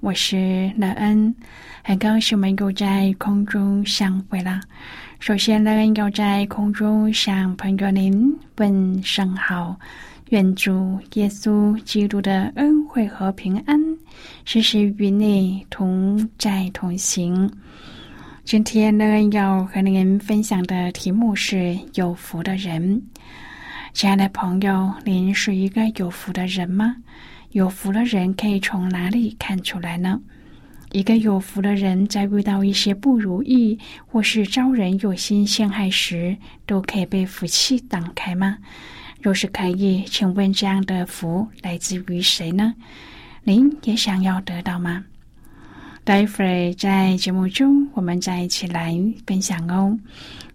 我是乐恩，很高兴我们又在空中相会了。首先，乐恩要在空中向朋友您问声好，愿主耶稣基督的恩惠和平安时时与你同在同行。今天，乐恩要和您分享的题目是有福的人。亲爱的朋友，您是一个有福的人吗？有福的人可以从哪里看出来呢？一个有福的人，在遇到一些不如意或是遭人有心陷害时，都可以被福气挡开吗？若是可以，请问这样的福来自于谁呢？您也想要得到吗？待会儿在节目中，我们再一起来分享哦。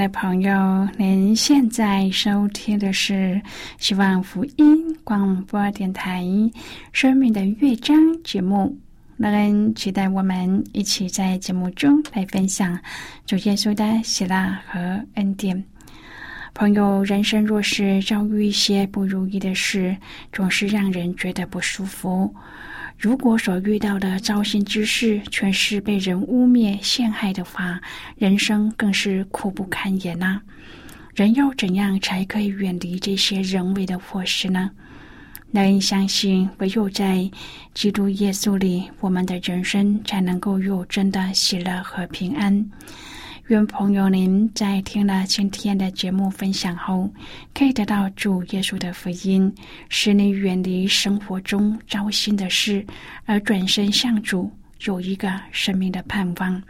的朋友，您现在收听的是希望福音广播电台《生命的乐章》节目。那人期待我们一起在节目中来分享主耶稣的喜乐和恩典。朋友，人生若是遭遇一些不如意的事，总是让人觉得不舒服。如果所遇到的糟心之事全是被人污蔑、陷害的话，人生更是苦不堪言呐、人要怎样才可以远离这些人为的祸事呢？人相信，唯有在基督耶稣里，我们的人生才能够有真的喜乐和平安。愿朋友您在听了今天的节目分享后，可以得到主耶稣的福音，使你远离生活中糟心的事，而转身向主，有一个生命的盼望。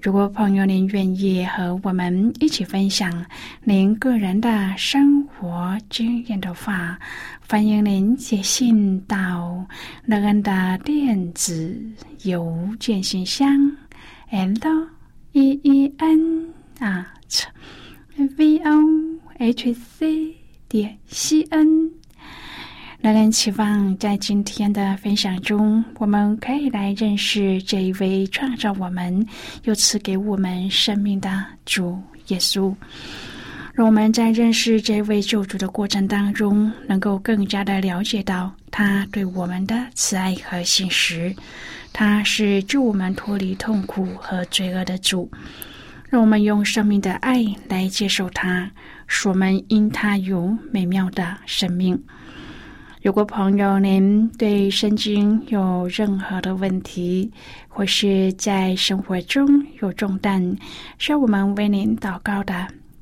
如果朋友您愿意和我们一起分享您个人的生活经验的话，欢迎您写信到乐恩的电子邮件信箱，l e e n 啊 v o h c 点 c n。乐恩期望在今天的分享中，我们可以来认识这一位创造我们又赐给我们生命的主耶稣。我们在认识这位救主的过程当中，能够更加的了解到他对我们的慈爱和信实。他是救我们脱离痛苦和罪恶的主。让我们用生命的爱来接受他，使我们因他有美妙的生命。如果朋友您对圣经有任何的问题，或是在生活中有重担，需要我们为您祷告的，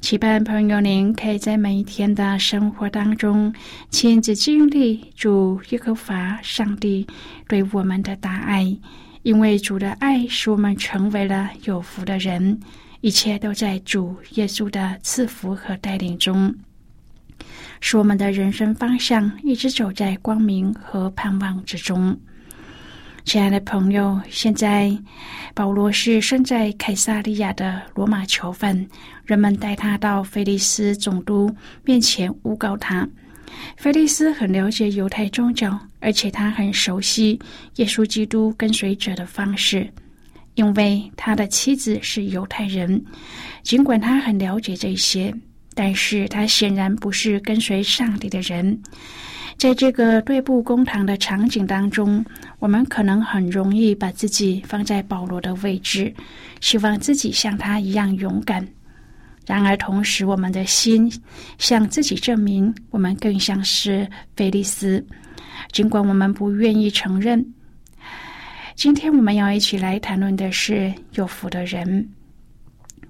期盼朋友您可以在每一天的生活当中亲自经历主耶和华上帝对我们的大爱，因为主的爱使我们成为了有福的人。一切都在主耶稣的赐福和带领中，使我们的人生方向一直走在光明和盼望之中。亲爱的朋友，现在保罗是身在凯撒利亚的罗马囚犯，人们带他到菲利斯总督面前诬告他。菲利斯很了解犹太宗教，而且他很熟悉耶稣基督跟随者的方式。因为他的妻子是犹太人，尽管他很了解这些，但是他显然不是跟随上帝的人。在这个对簿公堂的场景当中，我们可能很容易把自己放在保罗的位置，希望自己像他一样勇敢。然而，同时我们的心向自己证明，我们更像是菲利斯，尽管我们不愿意承认。今天我们要一起来谈论的是有福的人。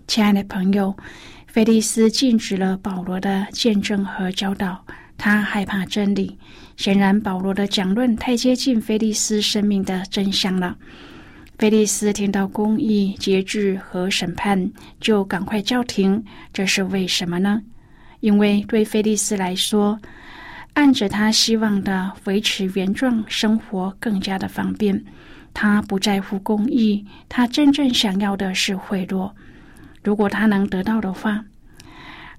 亲爱的朋友，菲利斯禁止了保罗的见证和教导，他害怕真理。显然，保罗的讲论太接近菲利斯生命的真相了。菲利斯听到公义、节制和审判，就赶快叫停。这是为什么呢？因为对菲利斯来说，按着他希望的维持原状生活更加的方便。他不在乎公义，他真正想要的是贿赂。如果他能得到的话，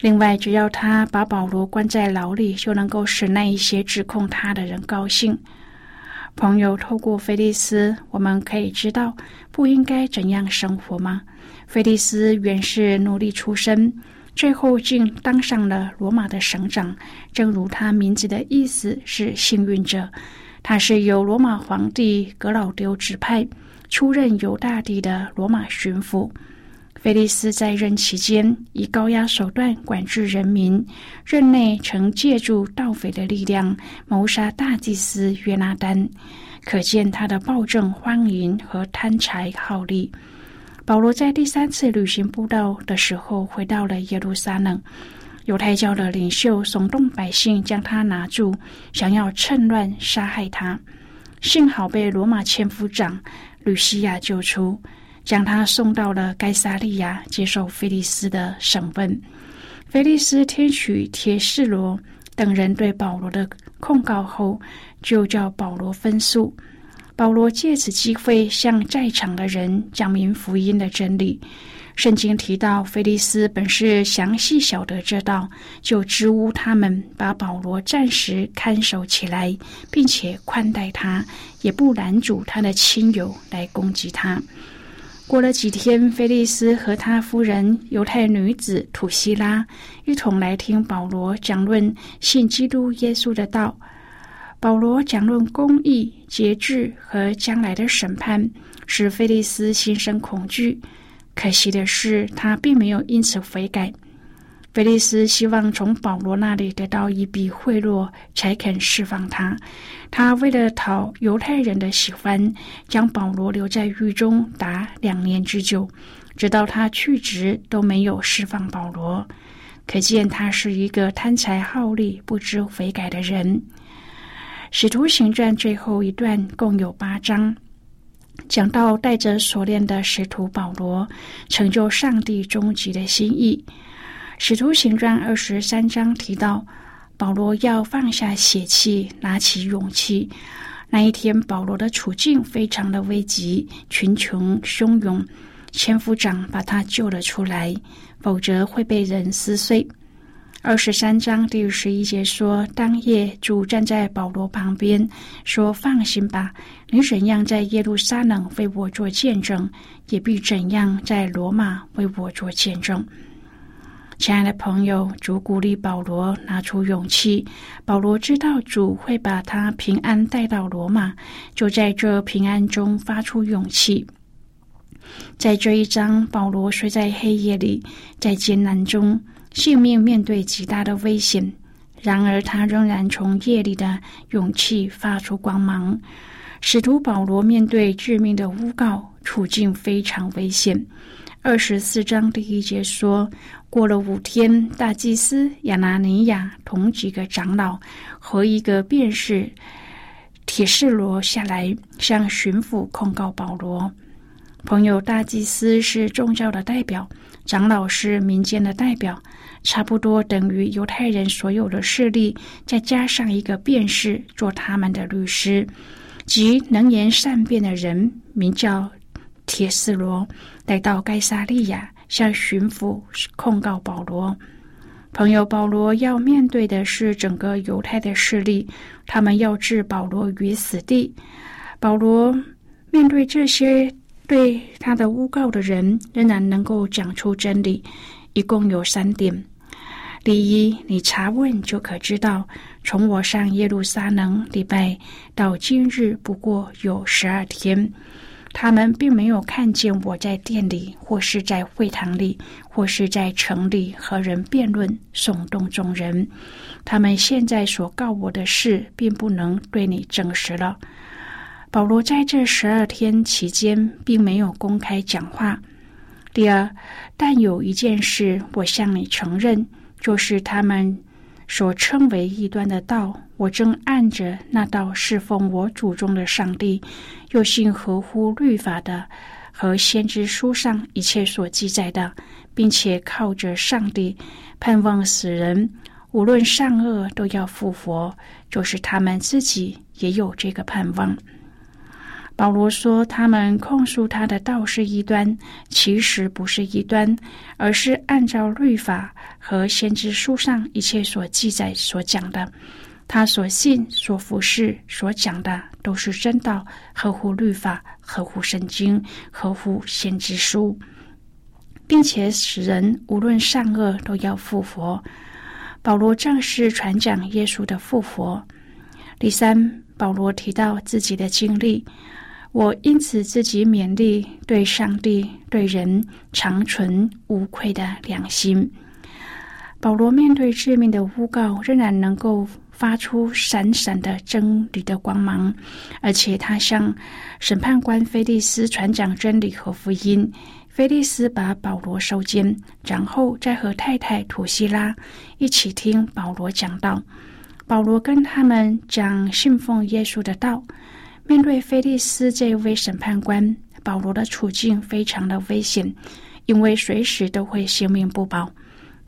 另外，只要他把保罗关在牢里，就能够使那一些指控他的人高兴。朋友，透过菲利斯，我们可以知道不应该怎样生活吗？菲利斯原是奴隶出身，最后竟当上了罗马的省长，正如他名字的意思是幸运者。他是由罗马皇帝格老丢指派出任犹大帝的罗马巡抚。菲利斯在任期间以高压手段管制人民，任内曾借助盗匪的力量谋杀大祭司约拿丹，可见他的暴政荒淫和贪财好利。保罗在第三次旅行布道的时候回到了耶路撒冷。犹太教的领袖耸动百姓将他拿住，想要趁乱杀害他。幸好被罗马千夫长吕西亚救出，将他送到了该萨利亚接受菲利斯的审问。菲利斯听取铁士罗等人对保罗的控告后，就叫保罗分诉。保罗借此机会向在场的人讲明福音的真理。圣经提到，菲利斯本是详细晓得这道，就支吾他们把保罗暂时看守起来，并且宽待他，也不拦阻他的亲友来攻击他。过了几天，菲利斯和他夫人犹太女子土希拉一同来听保罗讲论信基督耶稣的道。保罗讲论公义、节制和将来的审判，使菲利斯心生恐惧。可惜的是，他并没有因此悔改。菲利斯希望从保罗那里得到一笔贿赂，才肯释放他。他为了讨犹太人的喜欢，将保罗留在狱中达两年之久，直到他去职都没有释放保罗。可见他是一个贪财好利、不知悔改的人。使徒行传最后一段共有八章。讲到带着锁链的使徒保罗成就上帝终极的心意，《使徒行传》二十三章提到保罗要放下血气，拿起勇气。那一天，保罗的处境非常的危急，群雄汹涌，千夫长把他救了出来，否则会被人撕碎。二十三章第十一节说：“当夜主站在保罗旁边，说：‘放心吧，你怎样在耶路撒冷为我做见证，也必怎样在罗马为我做见证。’”亲爱的朋友，主鼓励保罗拿出勇气。保罗知道主会把他平安带到罗马，就在这平安中发出勇气。在这一章，保罗睡在黑夜里，在艰难中。性命面对极大的危险，然而他仍然从夜里的勇气发出光芒。使徒保罗面对致命的诬告，处境非常危险。二十四章第一节说：“过了五天，大祭司亚拿尼亚同几个长老和一个便士铁士罗下来，向巡抚控告保罗。朋友，大祭司是宗教的代表。”长老是民间的代表，差不多等于犹太人所有的势力，再加上一个便士做他们的律师，即能言善辩的人，名叫铁丝罗，来到该萨利亚向巡抚控告保罗。朋友，保罗要面对的是整个犹太的势力，他们要置保罗于死地。保罗面对这些。对他的诬告的人仍然能够讲出真理，一共有三点：第一，你查问就可知道，从我上耶路撒冷礼拜到今日不过有十二天，他们并没有看见我在店里，或是在会堂里，或是在城里和人辩论，耸动众人。他们现在所告我的事，并不能对你证实了。保罗在这十二天期间并没有公开讲话。第二，但有一件事我向你承认，就是他们所称为异端的道，我正按着那道侍奉我祖宗的上帝，又信合乎律法的和先知书上一切所记载的，并且靠着上帝盼望死人无论善恶都要复活，就是他们自己也有这个盼望。保罗说：“他们控诉他的道是异端，其实不是异端，而是按照律法和先知书上一切所记载所讲的。他所信、所服侍、所讲的都是真道，合乎律法，合乎圣经，合乎先知书，并且使人无论善恶都要复活。保罗正式传讲耶稣的复活。第三，保罗提到自己的经历。”我因此自己勉励，对上帝、对人长存无愧的良心。保罗面对致命的诬告，仍然能够发出闪闪的真理的光芒，而且他向审判官菲利斯传讲真理和福音。菲利斯把保罗收监，然后再和太太土希拉一起听保罗讲道。保罗跟他们讲信奉耶稣的道。面对菲利斯这位审判官，保罗的处境非常的危险，因为随时都会性命不保。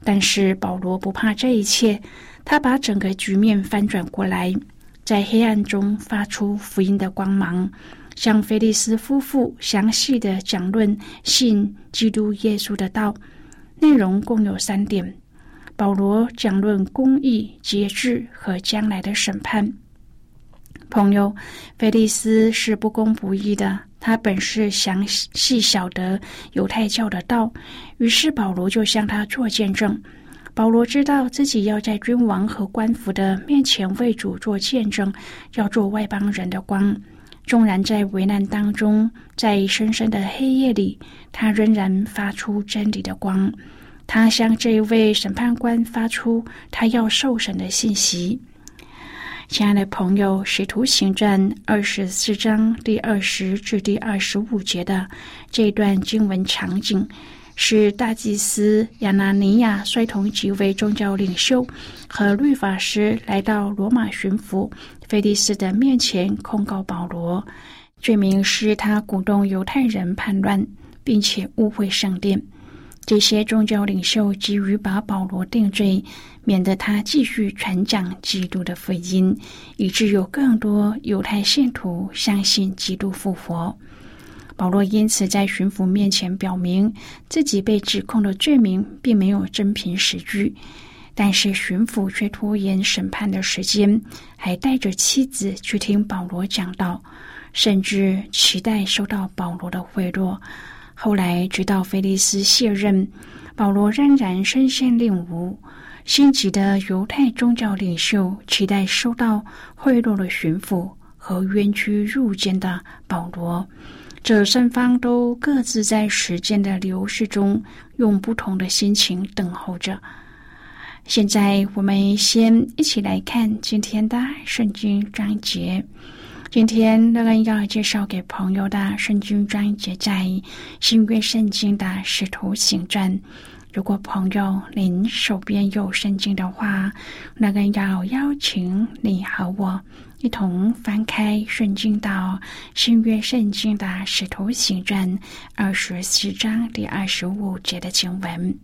但是保罗不怕这一切，他把整个局面翻转过来，在黑暗中发出福音的光芒，向菲利斯夫妇详细的讲论信基督耶稣的道，内容共有三点。保罗讲论公义、节制和将来的审判。朋友，菲利斯是不公不义的，他本是详细晓得犹太教的道，于是保罗就向他做见证。保罗知道自己要在君王和官府的面前为主做见证，要做外邦人的光。纵然在危难当中，在深深的黑夜里，他仍然发出真理的光。他向这一位审判官发出他要受审的信息。亲爱的朋友，《使徒行传》二十四章第二十至第二十五节的这段经文场景。是大祭司亚拿尼亚率同几位宗教领袖和律法师来到罗马巡抚菲利斯的面前控告保罗，罪名是他鼓动犹太人叛乱，并且误会圣殿。这些宗教领袖急于把保罗定罪，免得他继续传讲基督的福音，以致有更多犹太信徒相信基督复活。保罗因此在巡抚面前表明自己被指控的罪名并没有真凭实据，但是巡抚却拖延审判的时间，还带着妻子去听保罗讲道，甚至期待收到保罗的贿赂。后来直到菲利斯卸任，保罗仍然身陷令无。心急的犹太宗教领袖期待收到贿赂的巡抚和冤屈入监的保罗。这三方都各自在时间的流逝中，用不同的心情等候着。现在，我们先一起来看今天的圣经章节。今天乐恩要介绍给朋友的圣经章节在新约圣经的使徒行传。如果朋友您手边有圣经的话，乐恩要邀请你和我。一同翻开圣经到新约圣经的使徒行传二十四章第二十五节的经文。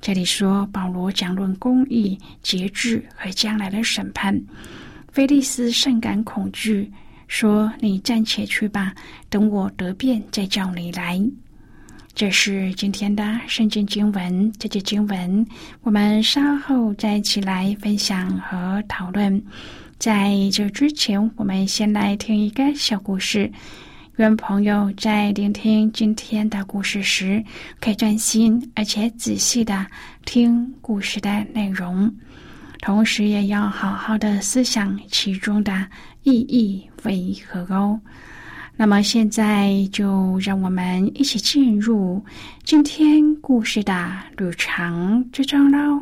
这里说保罗讲论公义、节制和将来的审判。菲利斯甚感恐惧，说：“你暂且去吧，等我得便再叫你来。”这是今天的圣经经文。这节经文我们稍后再一起来分享和讨论。在这之前，我们先来听一个小故事。愿朋友在聆听今天的故事时，可以专心而且仔细的听故事的内容，同时也要好好的思想其中的意义为何哦。那么，现在就让我们一起进入今天故事的旅程之中喽。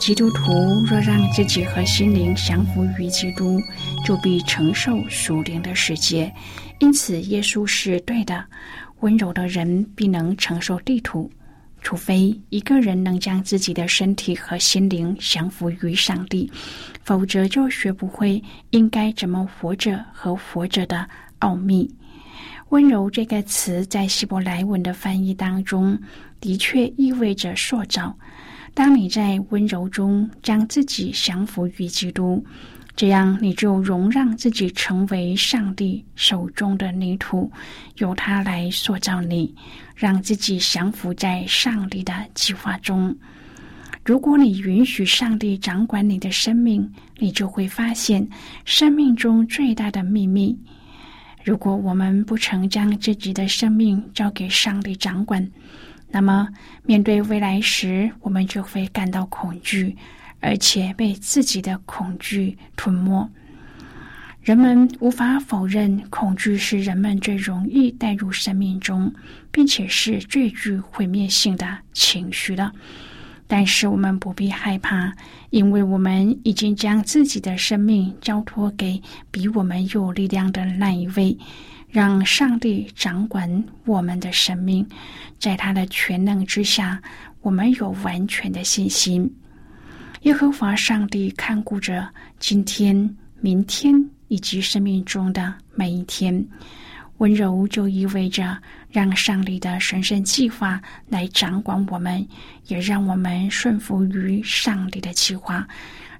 基督徒若让自己和心灵降服于基督，就必承受属灵的世界。因此，耶稣是对的。温柔的人必能承受地图，除非一个人能将自己的身体和心灵降服于上帝，否则就学不会应该怎么活着和活着的奥秘。温柔这个词在希伯来文的翻译当中，的确意味着塑造。当你在温柔中将自己降服于基督，这样你就容让自己成为上帝手中的泥土，由他来塑造你，让自己降服在上帝的计划中。如果你允许上帝掌管你的生命，你就会发现生命中最大的秘密。如果我们不曾将自己的生命交给上帝掌管，那么，面对未来时，我们就会感到恐惧，而且被自己的恐惧吞没。人们无法否认，恐惧是人们最容易带入生命中，并且是最具毁灭性的情绪的。但是，我们不必害怕，因为我们已经将自己的生命交托给比我们有力量的那一位。让上帝掌管我们的生命，在他的全能之下，我们有完全的信心。耶和华上帝看顾着今天、明天以及生命中的每一天。温柔就意味着让上帝的神圣计划来掌管我们，也让我们顺服于上帝的计划。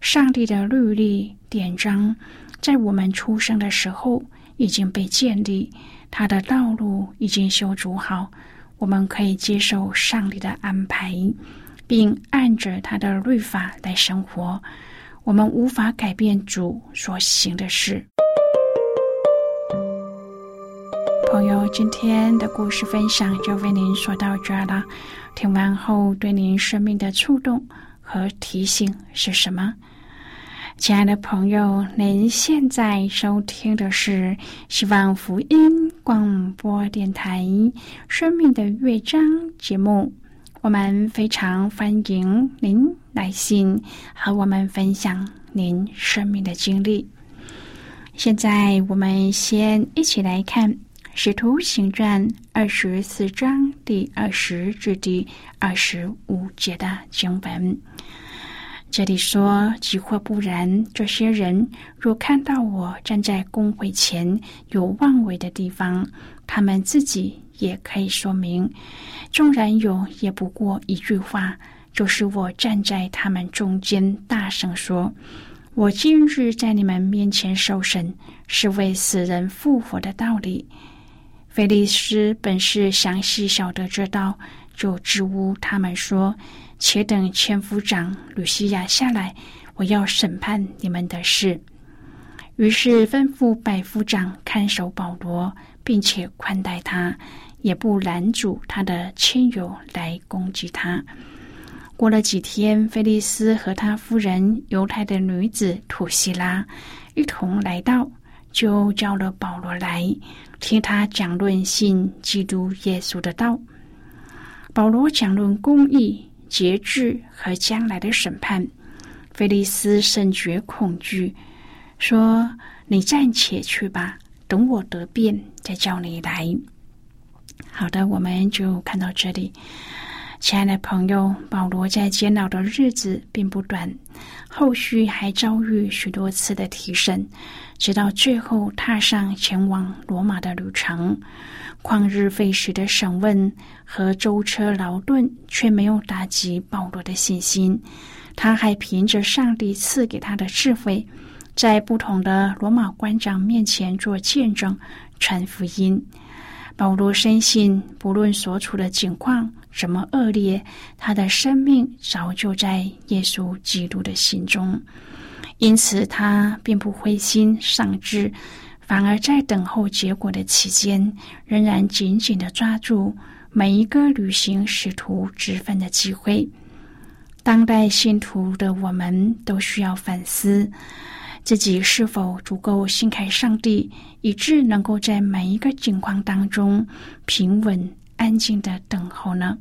上帝的律例典章，在我们出生的时候已经被建立，他的道路已经修筑好，我们可以接受上帝的安排，并按着他的律法来生活。我们无法改变主所行的事。朋友，今天的故事分享就为您说到这了。听完后，对您生命的触动和提醒是什么？亲爱的朋友，您现在收听的是希望福音广播电台《生命的乐章》节目。我们非常欢迎您来信和我们分享您生命的经历。现在，我们先一起来看《使徒行传》二十四章第二十至第二十五节的经文。这里说：“即或不然，这些人若看到我站在公会前有妄为的地方，他们自己也可以说明。纵然有，也不过一句话，就是我站在他们中间，大声说：我今日在你们面前受审，是为死人复活的道理。”菲利斯本是详细晓得这道，就支吾他们说。且等千夫长吕西亚下来，我要审判你们的事。于是吩咐百夫长看守保罗，并且宽待他，也不拦阻他的亲友来攻击他。过了几天，菲利斯和他夫人犹太的女子土西拉一同来到，就叫了保罗来听他讲论信基督耶稣的道。保罗讲论公义。节制和将来的审判，菲利斯深觉恐惧，说：“你暂且去吧，等我得便再叫你来。”好的，我们就看到这里。亲爱的朋友，保罗在监牢的日子并不短，后续还遭遇许多次的提审，直到最后踏上前往罗马的旅程。旷日费时的审问和舟车劳顿，却没有打击保罗的信心。他还凭着上帝赐给他的智慧，在不同的罗马官长面前做见证、传福音。保罗深信，不论所处的境况怎么恶劣，他的生命早就在耶稣基督的心中，因此他并不灰心丧志。反而在等候结果的期间，仍然紧紧的抓住每一个履行使徒职分的机会。当代信徒的我们都需要反思自己是否足够信靠上帝，以致能够在每一个境况当中平稳安静的等候呢？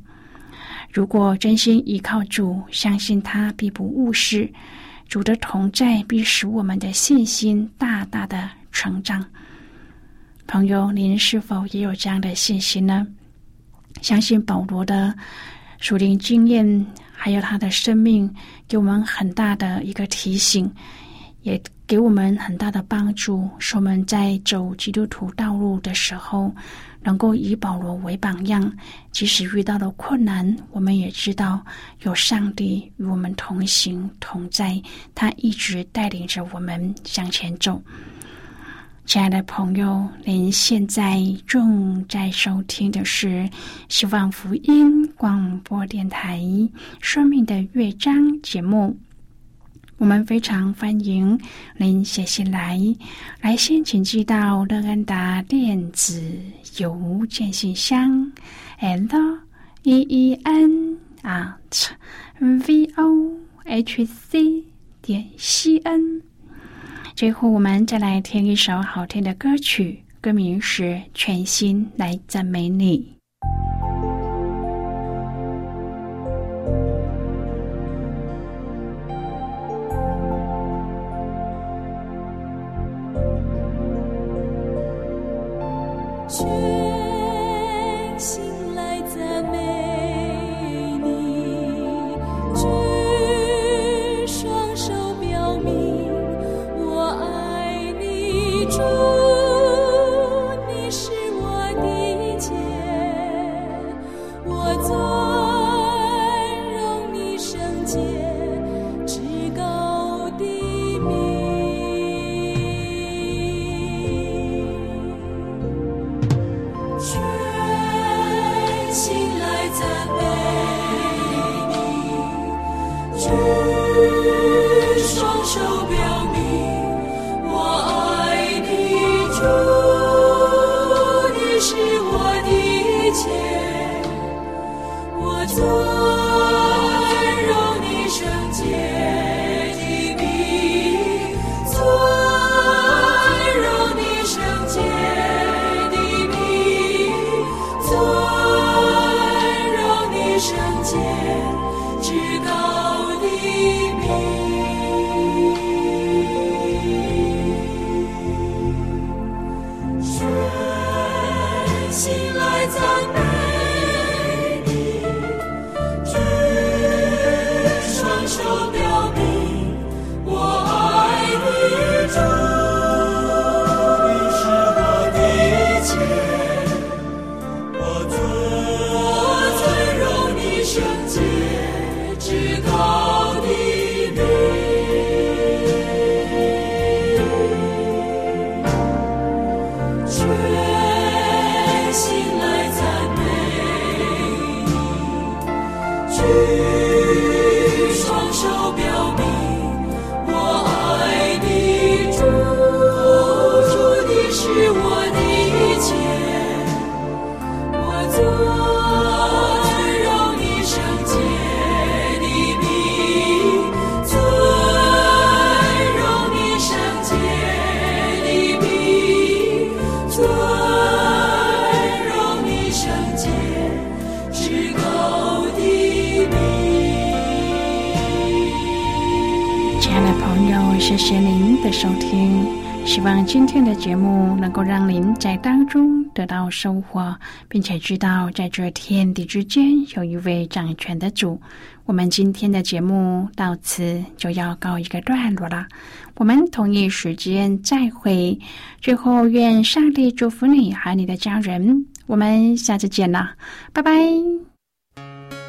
如果真心依靠主，相信他必不误事，主的同在必使我们的信心大大的。成长，朋友，您是否也有这样的信心呢？相信保罗的属灵经验，还有他的生命，给我们很大的一个提醒，也给我们很大的帮助，使我们在走基督徒道路的时候，能够以保罗为榜样。即使遇到了困难，我们也知道有上帝与我们同行同在，他一直带领着我们向前走。亲爱的朋友，您现在正在收听的是希望福音广播电台《生命的乐章》节目。我们非常欢迎您写信来，来信请寄到乐安达电子邮件信箱，l e e n at v o h c 点 c n。最后，我们再来听一首好听的歌曲，歌名是《全心来赞美你》。得到收获，并且知道在这天地之间有一位掌权的主。我们今天的节目到此就要告一个段落了。我们同一时间再会，最后愿上帝祝福你和你的家人。我们下次见了，拜拜。